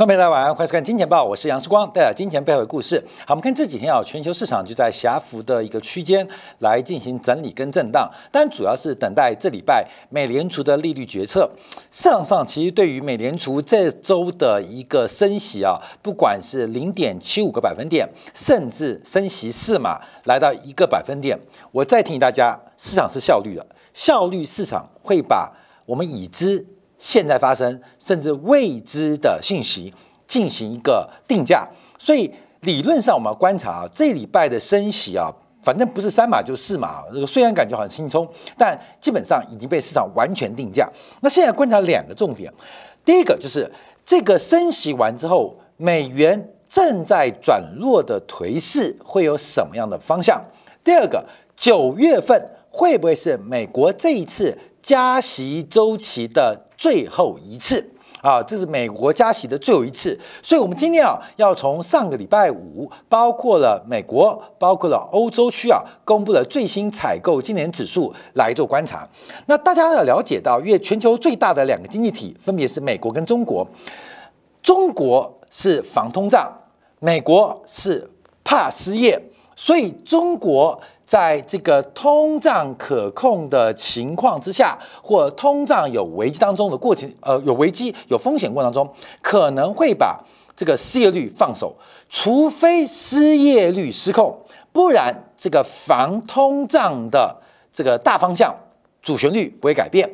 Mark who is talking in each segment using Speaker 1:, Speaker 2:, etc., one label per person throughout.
Speaker 1: 观众朋友大家晚上欢迎收看《金钱报》，我是杨世光，带来金钱背后的故事。好，我们看这几天啊，全球市场就在狭幅的一个区间来进行整理跟震荡，但主要是等待这礼拜美联储的利率决策。市场上其实对于美联储这周的一个升息啊，不管是零点七五个百分点，甚至升息四码来到一个百分点，我再提醒大家，市场是效率的，效率市场会把我们已知。现在发生甚至未知的信息进行一个定价，所以理论上我们要观察啊，这礼拜的升息啊，反正不是三码就是四码，这个虽然感觉很轻松，但基本上已经被市场完全定价。那现在观察两个重点，第一个就是这个升息完之后，美元正在转弱的颓势会有什么样的方向？第二个，九月份会不会是美国这一次加息周期的？最后一次啊，这是美国加息的最后一次，所以我们今天啊，要从上个礼拜五，包括了美国，包括了欧洲区啊，公布了最新采购今年指数来做观察。那大家要了解到，因为全球最大的两个经济体分别是美国跟中国，中国是防通胀，美国是怕失业，所以中国。在这个通胀可控的情况之下，或通胀有危机当中的过程，呃，有危机有风险过程当中，可能会把这个失业率放手，除非失业率失控，不然这个防通胀的这个大方向主旋律不会改变。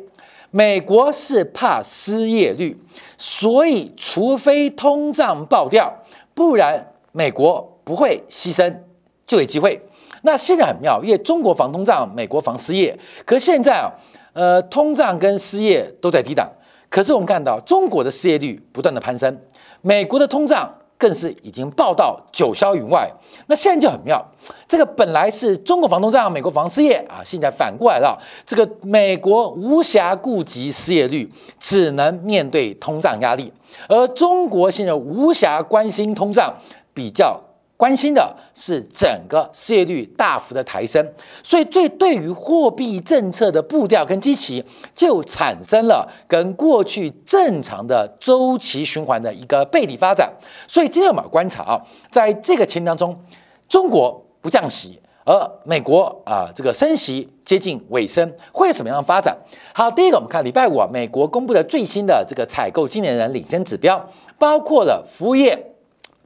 Speaker 1: 美国是怕失业率，所以除非通胀爆掉，不然美国不会牺牲就业机会。那现在很妙，因为中国防通胀，美国防失业。可是现在啊，呃，通胀跟失业都在低档。可是我们看到中国的失业率不断的攀升，美国的通胀更是已经爆到九霄云外。那现在就很妙，这个本来是中国防通胀，美国防失业啊，现在反过来了。这个美国无暇顾及失业率，只能面对通胀压力，而中国现在无暇关心通胀，比较。关心的是整个失业率大幅的抬升，所以最对于货币政策的步调跟基期，就产生了跟过去正常的周期循环的一个背离发展。所以今天我们要观察啊，在这个情当中，中国不降息，而美国啊这个升息接近尾声，会有什么样的发展？好，第一个我们看礼拜五啊，美国公布的最新的这个采购经理人领先指标，包括了服务业。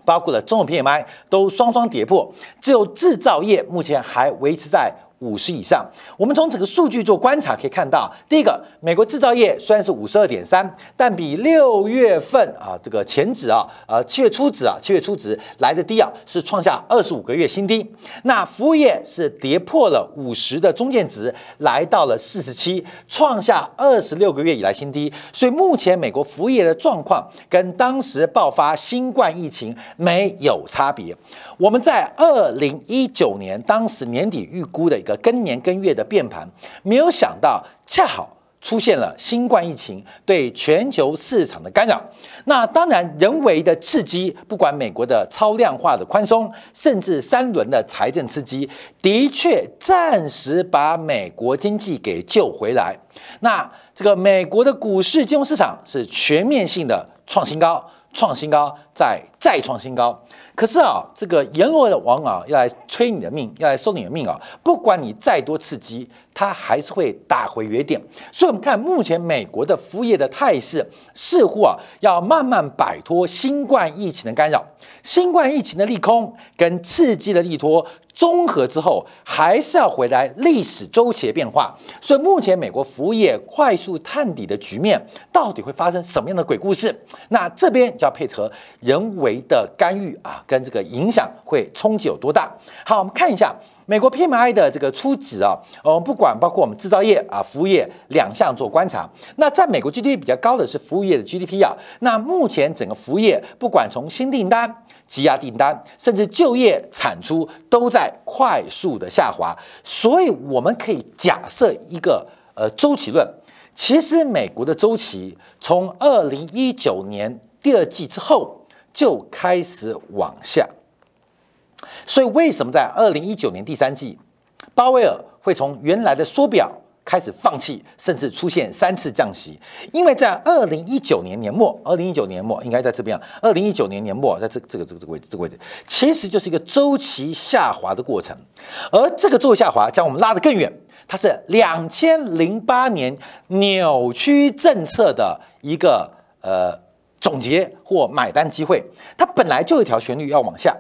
Speaker 1: 包括了综合 PMI 都双双跌破，只有制造业目前还维持在。五十以上，我们从整个数据做观察可以看到，第一个，美国制造业虽然是五十二点三，但比六月份啊这个前值啊，呃七月初值啊，七月初值来的低啊，是创下二十五个月新低。那服务业是跌破了五十的中间值，来到了四十七，创下二十六个月以来新低。所以目前美国服务业的状况跟当时爆发新冠疫情没有差别。我们在二零一九年当时年底预估的一个更年更月的变盘，没有想到恰好出现了新冠疫情对全球市场的干扰。那当然，人为的刺激，不管美国的超量化的宽松，甚至三轮的财政刺激，的确暂时把美国经济给救回来。那这个美国的股市金融市场是全面性的创新高。创新高，再再创新高。可是啊，这个阎罗王啊，要来催你的命，要来收你的命啊！不管你再多刺激，它还是会打回原点。所以，我们看目前美国的服务业的态势，似乎啊，要慢慢摆脱新冠疫情的干扰。新冠疫情的利空跟刺激的利多综合之后，还是要回来历史周期的变化。所以，目前美国服务业快速探底的局面，到底会发生什么样的鬼故事？那这边就要配合人为的干预啊，跟这个影响会冲击有多大？好，我们看一下。美国 PMI 的这个初值啊，我们不管包括我们制造业啊、服务业两项做观察。那在美国 GDP 比较高的是服务业的 GDP 啊。那目前整个服务业，不管从新订单、积压订单，甚至就业产出，都在快速的下滑。所以我们可以假设一个呃周期论，其实美国的周期从二零一九年第二季之后就开始往下。所以，为什么在二零一九年第三季，鲍威尔会从原来的缩表开始放弃，甚至出现三次降息。因为在二零一九年年末，二零一九年末应该在这边，二零一九年年末在这这个这个这个位置这个位置，其实就是一个周期下滑的过程。而这个周期下滑将我们拉得更远，它是两千零八年扭曲政策的一个呃总结或买单机会。它本来就有一条旋律要往下。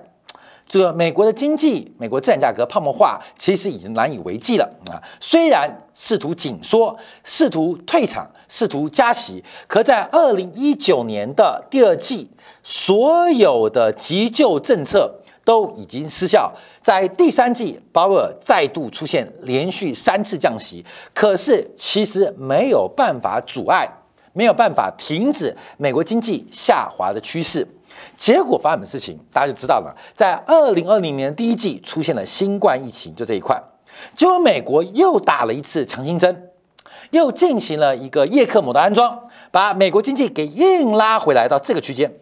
Speaker 1: 这个美国的经济，美国资产价格泡沫化，其实已经难以为继了啊！虽然试图紧缩，试图退场，试图加息，可在二零一九年的第二季，所有的急救政策都已经失效。在第三季，鲍尔再度出现连续三次降息，可是其实没有办法阻碍，没有办法停止美国经济下滑的趋势。结果发生什么事情，大家就知道了。在二零二零年第一季出现了新冠疫情，就这一块。结果美国又打了一次强心针，又进行了一个叶克膜的安装，把美国经济给硬拉回来到这个区间。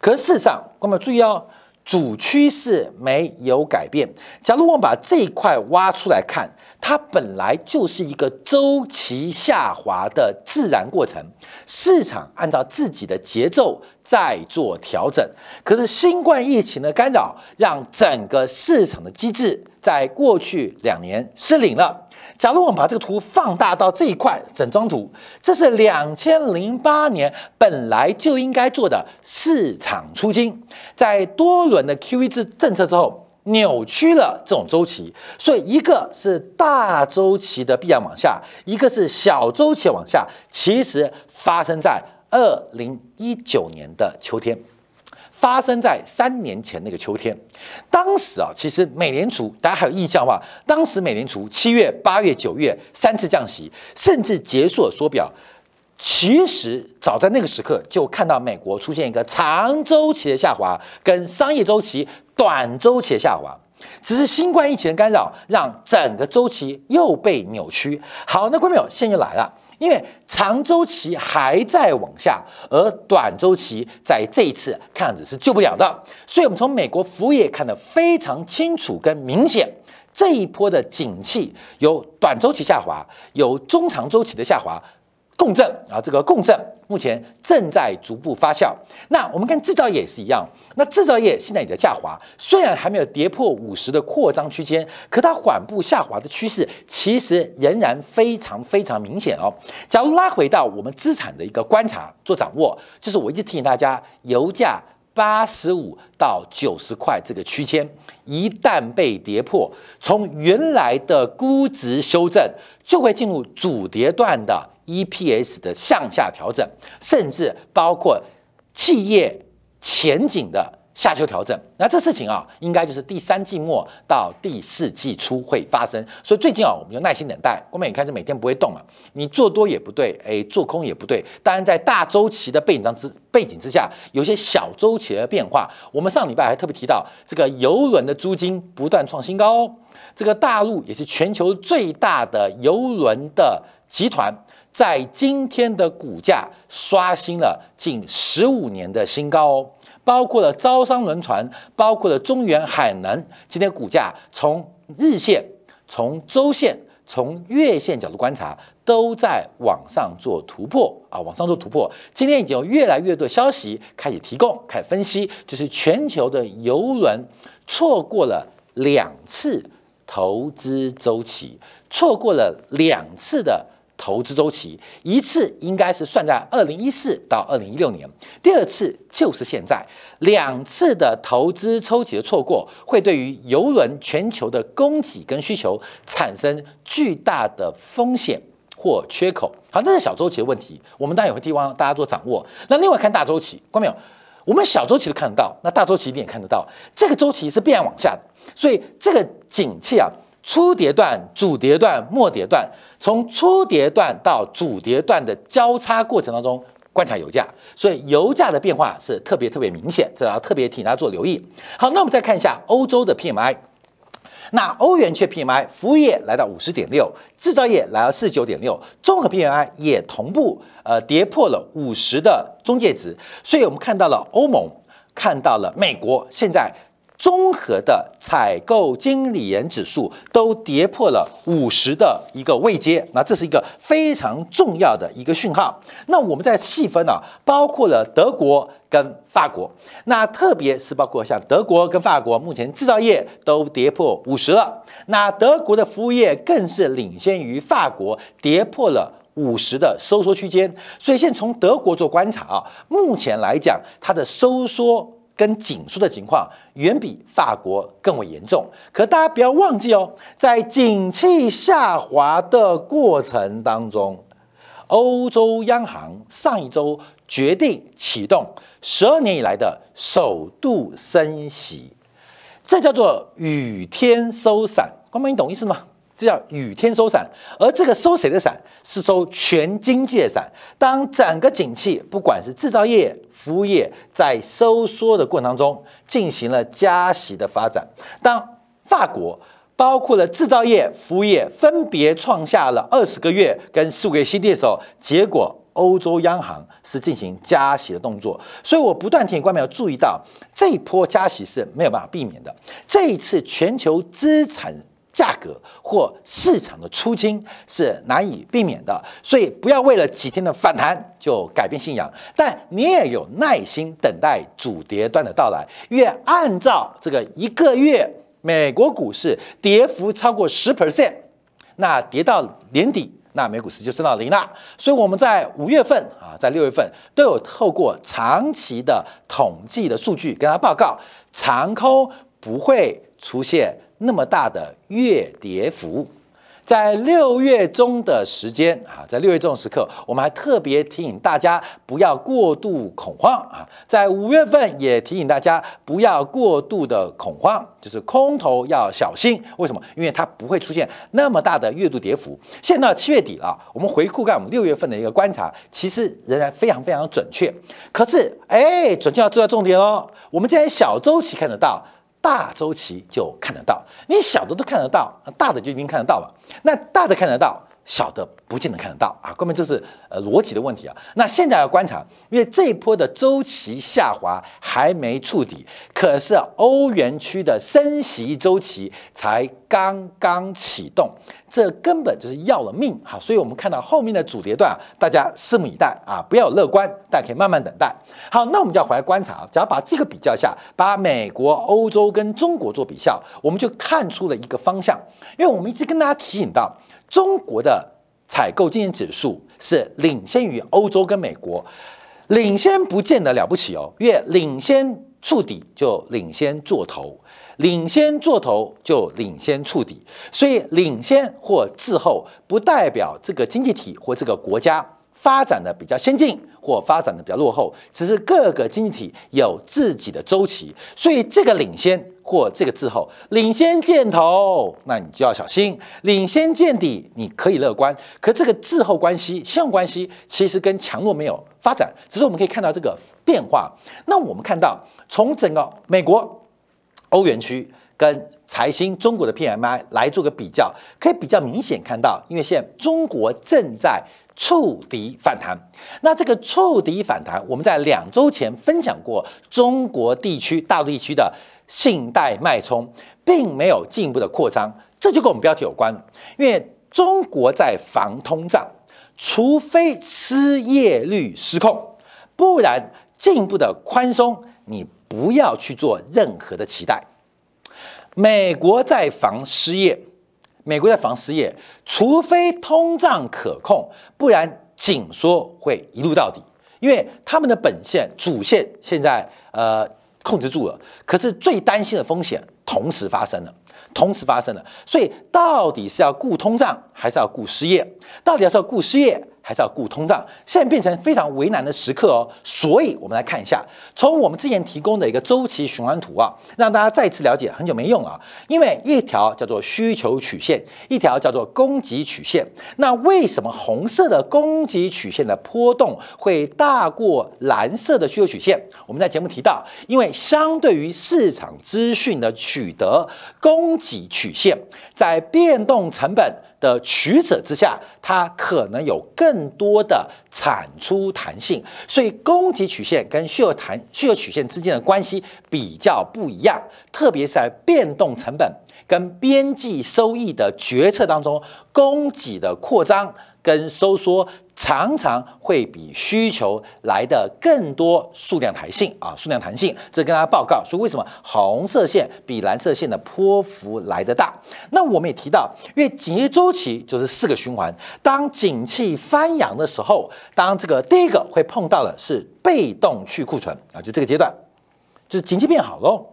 Speaker 1: 可是事实上，我们注意哦，主趋势没有改变。假如我们把这一块挖出来看。它本来就是一个周期下滑的自然过程，市场按照自己的节奏在做调整。可是新冠疫情的干扰，让整个市场的机制在过去两年失灵了。假如我们把这个图放大到这一块整张图，这是两千零八年本来就应该做的市场出金，在多轮的 QE 制政策之后。扭曲了这种周期，所以一个是大周期的必然往下，一个是小周期往下。其实发生在二零一九年的秋天，发生在三年前那个秋天。当时啊，其实美联储大家还有印象吧？当时美联储七月、八月、九月三次降息，甚至结束了缩表。其实早在那个时刻就看到美国出现一个长周期的下滑，跟商业周期。短周期的下滑，只是新冠疫情的干扰，让整个周期又被扭曲。好，那观众朋友，现在来了，因为长周期还在往下，而短周期在这一次看样子是救不了的。所以，我们从美国服务业看得非常清楚跟明显，这一波的景气有短周期下滑，有中长周期的下滑。共振啊，这个共振目前正在逐步发酵。那我们看制造业也是一样，那制造业现在也在下滑，虽然还没有跌破五十的扩张区间，可它缓步下滑的趋势其实仍然非常非常明显哦。假如拉回到我们资产的一个观察做掌握，就是我一直提醒大家，油价八十五到九十块这个区间一旦被跌破，从原来的估值修正就会进入主跌段的。EPS 的向下调整，甚至包括企业前景的下修调整。那这事情啊，应该就是第三季末到第四季初会发生。所以最近啊，我们就耐心等待。我们也看，这每天不会动啊，你做多也不对，哎，做空也不对。当然，在大周期的背景当之背景之下，有些小周期的变化。我们上礼拜还特别提到，这个游轮的租金不断创新高哦。这个大陆也是全球最大的游轮的集团。在今天的股价刷新了近十五年的新高哦，包括了招商轮船，包括了中原海能，今天股价从日线、从周线、从月线角度观察，都在往上做突破啊，往上做突破。今天已经有越来越多消息开始提供、开始分析，就是全球的游轮错过了两次投资周期，错过了两次的。投资周期一次应该是算在二零一四到二零一六年，第二次就是现在，两次的投资周期的错过，会对于游轮全球的供给跟需求产生巨大的风险或缺口。好，这是小周期的问题，我们当然也会希望大家做掌握。那另外看大周期，关没有？我们小周期都看得到，那大周期一定也看得到。这个周期是必然往下的，所以这个景气啊。初跌段、主跌段、末跌段，从初跌段到主跌段的交叉过程当中观察油价，所以油价的变化是特别特别明显，这要特别替大家做留意。好，那我们再看一下欧洲的 PMI，那欧元区 PMI，服务业来到五十点六，制造业来到四九点六，综合 PMI 也同步呃跌破了五十的中介值，所以我们看到了欧盟，看到了美国现在。综合的采购经理人指数都跌破了五十的一个位阶，那这是一个非常重要的一个讯号。那我们在细分啊，包括了德国跟法国，那特别是包括像德国跟法国，目前制造业都跌破五十了，那德国的服务业更是领先于法国，跌破了五十的收缩区间。所以现在从德国做观察啊，目前来讲，它的收缩。跟紧缩的情况远比法国更为严重，可大家不要忘记哦，在景气下滑的过程当中，欧洲央行上一周决定启动十二年以来的首度升息，这叫做雨天收伞。光明，你懂意思吗？这叫雨天收伞，而这个收谁的伞？是收全经济的伞。当整个景气，不管是制造业、服务业，在收缩的过程当中，进行了加息的发展。当法国包括了制造业、服务业分别创下了二十个月跟四个月新低的时候，结果欧洲央行是进行加息的动作。所以我不断提醒观众要注意到，这一波加息是没有办法避免的。这一次全球资产。价格或市场的出清是难以避免的，所以不要为了几天的反弹就改变信仰。但你也有耐心等待主跌段的到来，越按照这个一个月美国股市跌幅超过十 percent，那跌到年底，那美股市就升到零了。所以我们在五月份啊，在六月份都有透过长期的统计的数据跟他报告，长空不会出现。那么大的月跌幅，在六月中的时间啊，在六月中的时刻，我们还特别提醒大家不要过度恐慌啊。在五月份也提醒大家不要过度的恐慌，就是空头要小心。为什么？因为它不会出现那么大的月度跌幅。现在到七月底了，我们回顾看我们六月份的一个观察，其实仍然非常非常准确。可是，哎，准确要知道重点哦。我们今天小周期看得到。大周期就看得到，你小的都看得到，大的就一定看得到了。那大的看得到。小的不见得看得到啊，根本这是呃逻辑的问题啊。那现在要观察，因为这一波的周期下滑还没触底，可是欧元区的升息周期才刚刚启动，这根本就是要了命哈。所以我们看到后面的主跌段，大家拭目以待啊，不要乐观，大家可以慢慢等待。好，那我们就要回来观察，只要把这个比较下，把美国、欧洲跟中国做比较，我们就看出了一个方向，因为我们一直跟大家提醒到。中国的采购经营指数是领先于欧洲跟美国，领先不见得了不起哦，越领先触底就领先做头，领先做头就领先触底，所以领先或滞后不代表这个经济体或这个国家发展的比较先进或发展的比较落后，只是各个经济体有自己的周期，所以这个领先。或这个滞后，领先箭头，那你就要小心；领先见底，你可以乐观。可这个滞后关系、相互关系，其实跟强弱没有发展，只是我们可以看到这个变化。那我们看到，从整个美国、欧元区跟财新中国的 PMI 来做个比较，可以比较明显看到，因为现在中国正在触底反弹。那这个触底反弹，我们在两周前分享过，中国地区、大陆地区的。信贷脉冲并没有进一步的扩张，这就跟我们标题有关。因为中国在防通胀，除非失业率失控，不然进一步的宽松，你不要去做任何的期待。美国在防失业，美国在防失业，除非通胀可控，不然紧缩会一路到底。因为他们的本线主线现在呃。控制住了，可是最担心的风险同时发生了，同时发生了，所以到底是要顾通胀还是要顾失业？到底要是要顾失业？还是要顾通胀，现在变成非常为难的时刻哦。所以，我们来看一下，从我们之前提供的一个周期循环图啊，让大家再次了解。很久没用啊，因为一条叫做需求曲线，一条叫做供给曲线。那为什么红色的供给曲线的波动会大过蓝色的需求曲线？我们在节目提到，因为相对于市场资讯的取得，供给曲线在变动成本。的取舍之下，它可能有更多的产出弹性，所以供给曲线跟需求弹需求曲线之间的关系比较不一样，特别是在变动成本跟边际收益的决策当中，供给的扩张。跟收缩常常会比需求来的更多数量弹性啊，数量弹性，这跟大家报告说为什么红色线比蓝色线的波幅来的大。那我们也提到，因为景气周期就是四个循环，当景气翻扬的时候，当这个第一个会碰到的是被动去库存啊，就这个阶段，就是景气变好喽，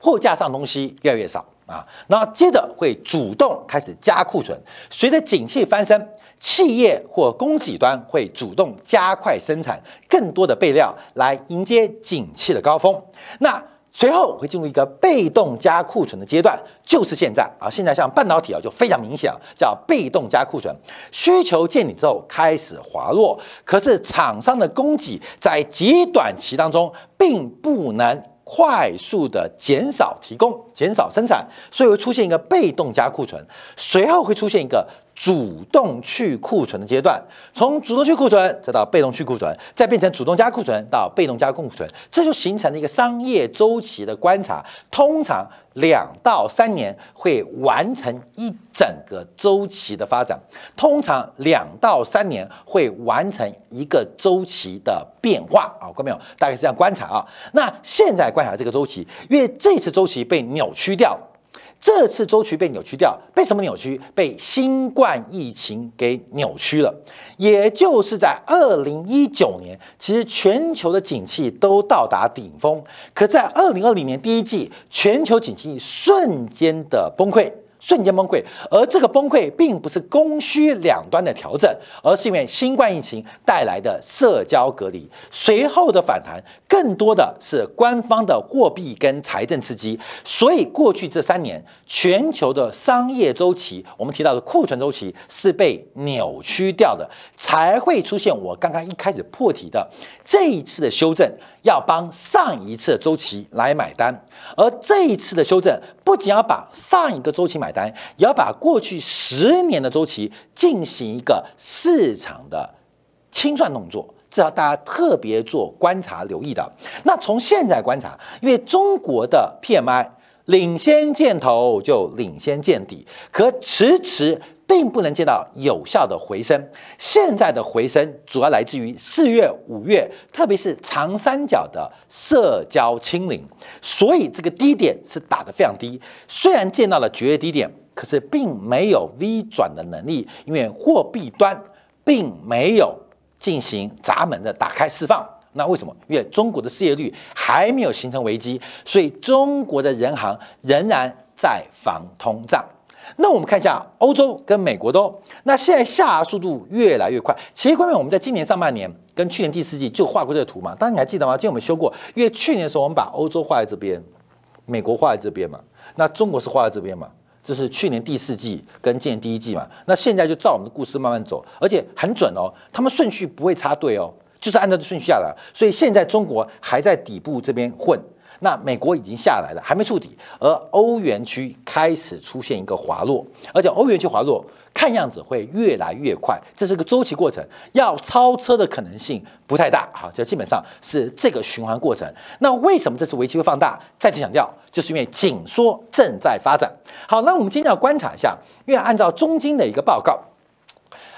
Speaker 1: 货架上东西越来越少。啊，然后接着会主动开始加库存，随着景气翻身，企业或供给端会主动加快生产更多的备料来迎接景气的高峰。那随后会进入一个被动加库存的阶段，就是现在啊，现在像半导体啊就非常明显，叫被动加库存，需求见底之后开始滑落，可是厂商的供给在极短期当中并不能。快速的减少提供、减少生产，所以会出现一个被动加库存，随后会出现一个主动去库存的阶段。从主动去库存，再到被动去库存，再变成主动加库存到被动加库存，这就形成了一个商业周期的观察。通常。两到三年会完成一整个周期的发展，通常两到三年会完成一个周期的变化啊，观没有？大概是这样观察啊。那现在观察这个周期，因为这次周期被扭曲掉了。这次周期被扭曲掉，被什么扭曲？被新冠疫情给扭曲了。也就是在二零一九年，其实全球的景气都到达顶峰，可在二零二零年第一季，全球景气瞬间的崩溃。瞬间崩溃，而这个崩溃并不是供需两端的调整，而是因为新冠疫情带来的社交隔离，随后的反弹更多的是官方的货币跟财政刺激。所以过去这三年，全球的商业周期，我们提到的库存周期是被扭曲掉的，才会出现我刚刚一开始破题的这一次的修正。要帮上一次的周期来买单，而这一次的修正不仅要把上一个周期买单，也要把过去十年的周期进行一个市场的清算动作，这要大家特别做观察留意的。那从现在观察，因为中国的 PMI 领先见头就领先见底，可迟迟。并不能见到有效的回升，现在的回升主要来自于四月、五月，特别是长三角的社交清零，所以这个低点是打得非常低。虽然见到了绝对低点，可是并没有 V 转的能力，因为货币端并没有进行闸门的打开释放。那为什么？因为中国的失业率还没有形成危机，所以中国的人行仍然在防通胀。那我们看一下欧洲跟美国都，那现在下速度越来越快。其实，关键我们在今年上半年跟去年第四季就画过这个图嘛，当然你还记得吗？今天我们修过，因为去年的时候我们把欧洲画在这边，美国画在这边嘛，那中国是画在这边嘛，这是去年第四季跟今年第一季嘛。那现在就照我们的故事慢慢走，而且很准哦，他们顺序不会插队哦，就是按照这顺序下来。所以现在中国还在底部这边混。那美国已经下来了，还没触底，而欧元区开始出现一个滑落，而且欧元区滑落看样子会越来越快，这是个周期过程，要超车的可能性不太大，好，就基本上是这个循环过程。那为什么这次危机会放大？再次强调，就是因为紧缩正在发展。好，那我们今天要观察一下，因为按照中金的一个报告，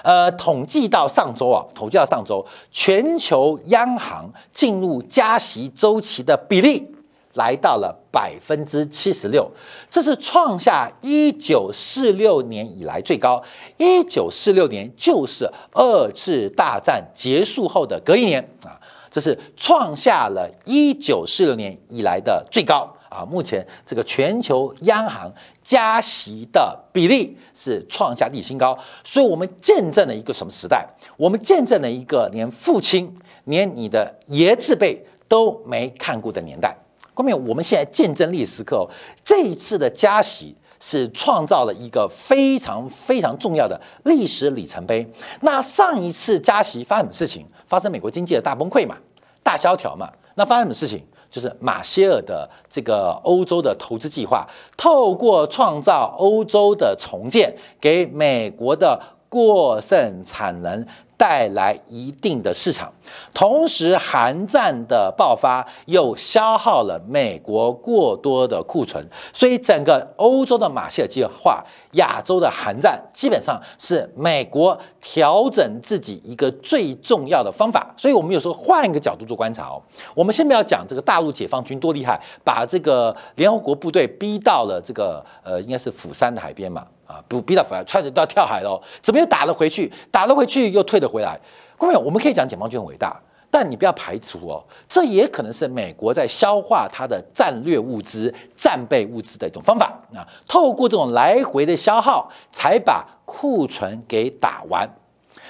Speaker 1: 呃，统计到上周啊，统计到上周，全球央行进入加息周期的比例。来到了百分之七十六，这是创下一九四六年以来最高。一九四六年就是二次大战结束后的隔一年啊，这是创下了一九四六年以来的最高啊。目前这个全球央行加息的比例是创下历史新高，所以我们见证了一个什么时代？我们见证了一个连父亲、连你的爷字辈都没看过的年代。后面我们现在见证历史时刻，这一次的加息是创造了一个非常非常重要的历史里程碑。那上一次加息发生什么事情？发生美国经济的大崩溃嘛，大萧条嘛。那发生什么事情？就是马歇尔的这个欧洲的投资计划，透过创造欧洲的重建，给美国的过剩产能。带来一定的市场，同时韩战的爆发又消耗了美国过多的库存，所以整个欧洲的马歇尔计划、亚洲的韩战，基本上是美国调整自己一个最重要的方法。所以，我们有时候换一个角度做观察哦，我们先不要讲这个大陆解放军多厉害，把这个联合国部队逼到了这个呃，应该是釜山的海边嘛。啊，不逼到反，穿着都要跳海喽？怎么又打了回去？打了回去又退了回来？各位，我们可以讲解放军很伟大，但你不要排除哦，这也可能是美国在消化它的战略物资、战备物资的一种方法啊。透过这种来回的消耗，才把库存给打完。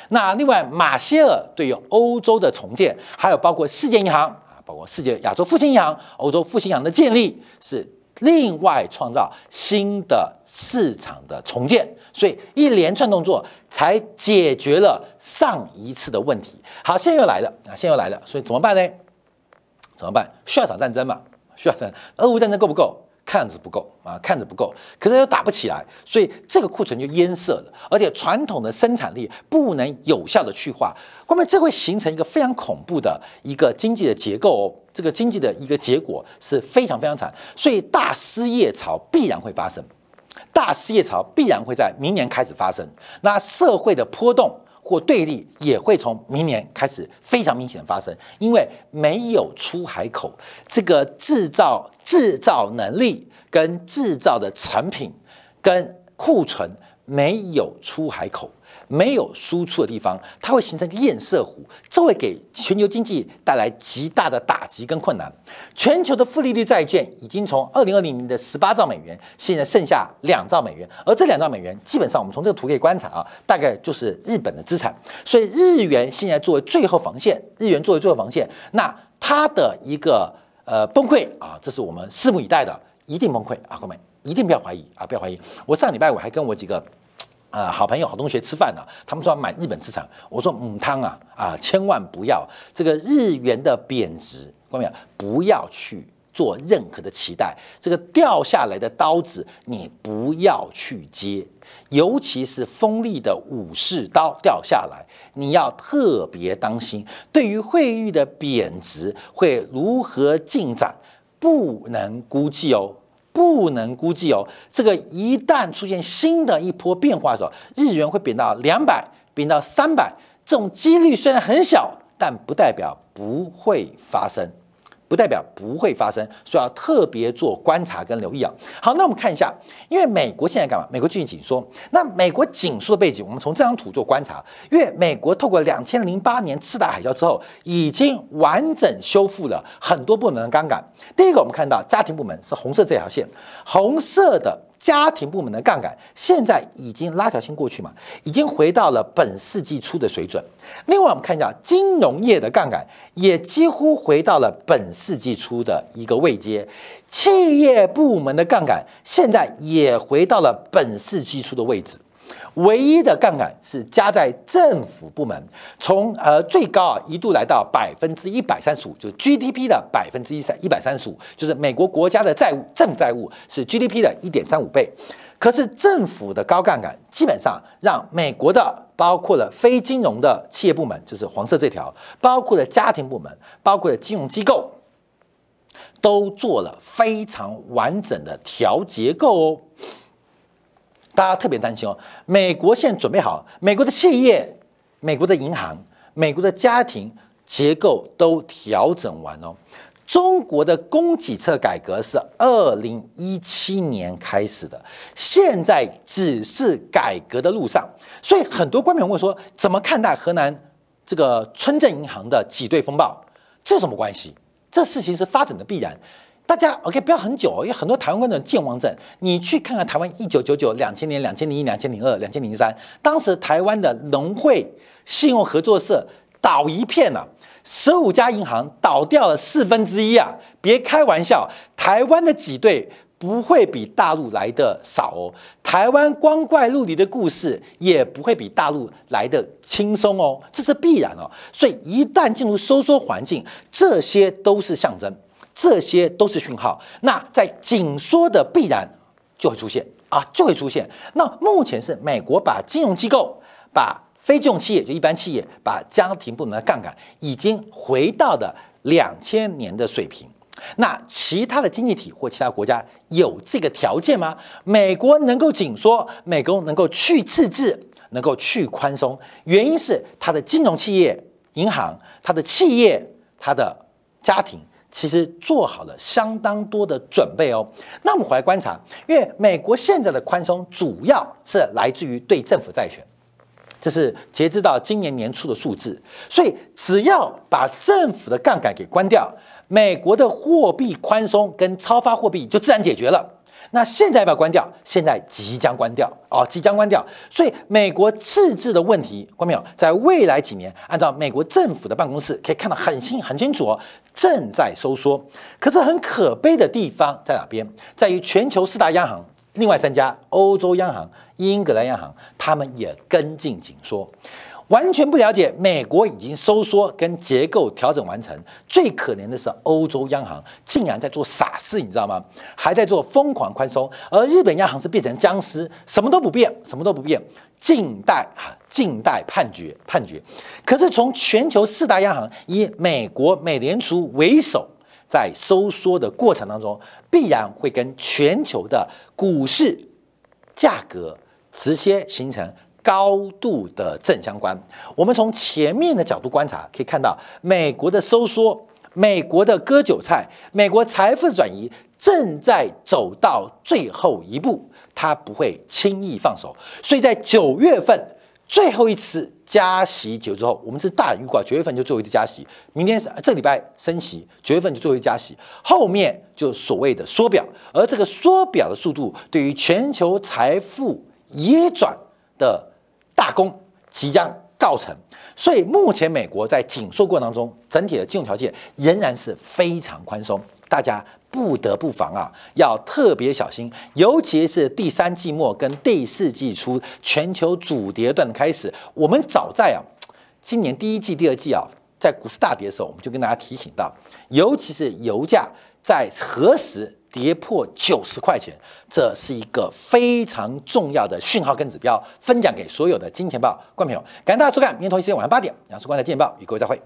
Speaker 1: 那另外，马歇尔对于欧洲的重建，还有包括世界银行啊，包括世界亚洲复兴银行、欧洲复兴银行的建立是。另外创造新的市场的重建，所以一连串动作才解决了上一次的问题。好，现在又来了啊，现在又来了，所以怎么办呢？怎么办？需要找战争嘛？需要战，俄乌战争够不够？看着不够啊，看着不够，可是又打不起来，所以这个库存就淹塞了，而且传统的生产力不能有效的去化，后面这会形成一个非常恐怖的一个经济的结构哦，这个经济的一个结果是非常非常惨，所以大失业潮必然会发生，大失业潮必然会在明年开始发生，那社会的波动。或对立也会从明年开始非常明显发生，因为没有出海口，这个制造制造能力跟制造的产品跟库存没有出海口。没有输出的地方，它会形成一个堰塞湖，这会给全球经济带来极大的打击跟困难。全球的负利率债券已经从二零二零年的十八兆美元，现在剩下两兆美元，而这两兆美元基本上我们从这个图可以观察啊，大概就是日本的资产。所以日元现在作为最后防线，日元作为最后防线，那它的一个呃崩溃啊，这是我们拭目以待的，一定崩溃啊，各位一定不要怀疑啊，不要怀疑。我上礼拜我还跟我几个。啊，好朋友、好同学吃饭呢，他们说要买日本资产，我说母汤啊啊，千万不要这个日元的贬值，关没不要去做任何的期待，这个掉下来的刀子你不要去接，尤其是锋利的武士刀掉下来，你要特别当心。对于汇率的贬值会如何进展，不能估计哦。不能估计哦，这个一旦出现新的一波变化的时候，日元会贬到两百，贬到三百，这种几率虽然很小，但不代表不会发生。不代表不会发生，所以要特别做观察跟留意啊。好，那我们看一下，因为美国现在干嘛？美国最近紧缩。那美国紧缩的背景，我们从这张图做观察。因为美国透过两千零八年次贷海啸之后，已经完整修复了很多部门的杠杆。第一个，我们看到家庭部门是红色这条线，红色的。家庭部门的杠杆现在已经拉条线过去嘛，已经回到了本世纪初的水准。另外，我们看一下金融业的杠杆也几乎回到了本世纪初的一个位阶。企业部门的杠杆现在也回到了本世纪初的位置。唯一的杠杆是加在政府部门，从呃最高啊一度来到百分之一百三十五，就是 GDP 的百分之一三一百三十五，就是美国国家的债务政府债务是 GDP 的一点三五倍。可是政府的高杠杆基本上让美国的包括了非金融的企业部门，就是黄色这条，包括了家庭部门，包括了金融机构，都做了非常完整的调结构哦。大家特别担心哦，美国现在准备好，美国的企业、美国的银行、美国的家庭结构都调整完哦。中国的供给侧改革是二零一七年开始的，现在只是改革的路上，所以很多官员问说，怎么看待河南这个村镇银行的挤兑风暴？这什么关系？这事情是发展的必然。大家 OK，不要很久，因为很多台湾观众健忘症。你去看看台湾一九九九、两千年、两千零一、两千零二、两千零三，当时台湾的农会信用合作社倒一片啊，十五家银行倒掉了四分之一啊！别开玩笑，台湾的挤兑不会比大陆来的少哦，台湾光怪陆离的故事也不会比大陆来的轻松哦，这是必然哦。所以一旦进入收缩环境，这些都是象征。这些都是讯号。那在紧缩的必然就会出现啊，就会出现。那目前是美国把金融机构、把非金融企业，就一般企业，把家庭部门的杠杆已经回到了两千年的水平。那其他的经济体或其他国家有这个条件吗？美国能够紧缩，美国能够去赤字，能够去宽松，原因是它的金融企业、银行、它的企业、它的家庭，其实做好了相当多的准备哦。那我们回来观察，因为美国现在的宽松主要是来自于对政府债权，这是截止到今年年初的数字，所以只要把政府的杠杆给关掉。美国的货币宽松跟超发货币就自然解决了。那现在要不要关掉？现在即将关掉哦，即将关掉。所以美国赤字的问题，关没有？在未来几年，按照美国政府的办公室可以看到很清很清楚哦，正在收缩。可是很可悲的地方在哪边？在于全球四大央行，另外三家欧洲央行、英格兰央行，他们也跟进紧缩。完全不了解，美国已经收缩跟结构调整完成。最可怜的是，欧洲央行竟然在做傻事，你知道吗？还在做疯狂宽松，而日本央行是变成僵尸，什么都不变，什么都不变，静待哈，静待判决判决。可是从全球四大央行以美国美联储为首，在收缩的过程当中，必然会跟全球的股市价格直接形成。高度的正相关。我们从前面的角度观察，可以看到美国的收缩、美国的割韭菜、美国财富的转移正在走到最后一步，它不会轻易放手。所以在九月份最后一次加息结束之后，我们是大预估九月份就最后一次加息，明天是这礼拜升息，九月份就最后一次加息，后面就所谓的缩表，而这个缩表的速度对于全球财富移转的。大功即将告成，所以目前美国在紧缩过程当中，整体的金融条件仍然是非常宽松，大家不得不防啊，要特别小心，尤其是第三季末跟第四季初全球主跌段的开始，我们早在啊 今年第一季、第二季啊，在股市大跌的时候，我们就跟大家提醒到，尤其是油价在何时。跌破九十块钱，这是一个非常重要的讯号跟指标，分享给所有的金钱豹观众朋友。感谢大家收看，明天同一时间晚上八点，杨树观的金钱豹与各位再会。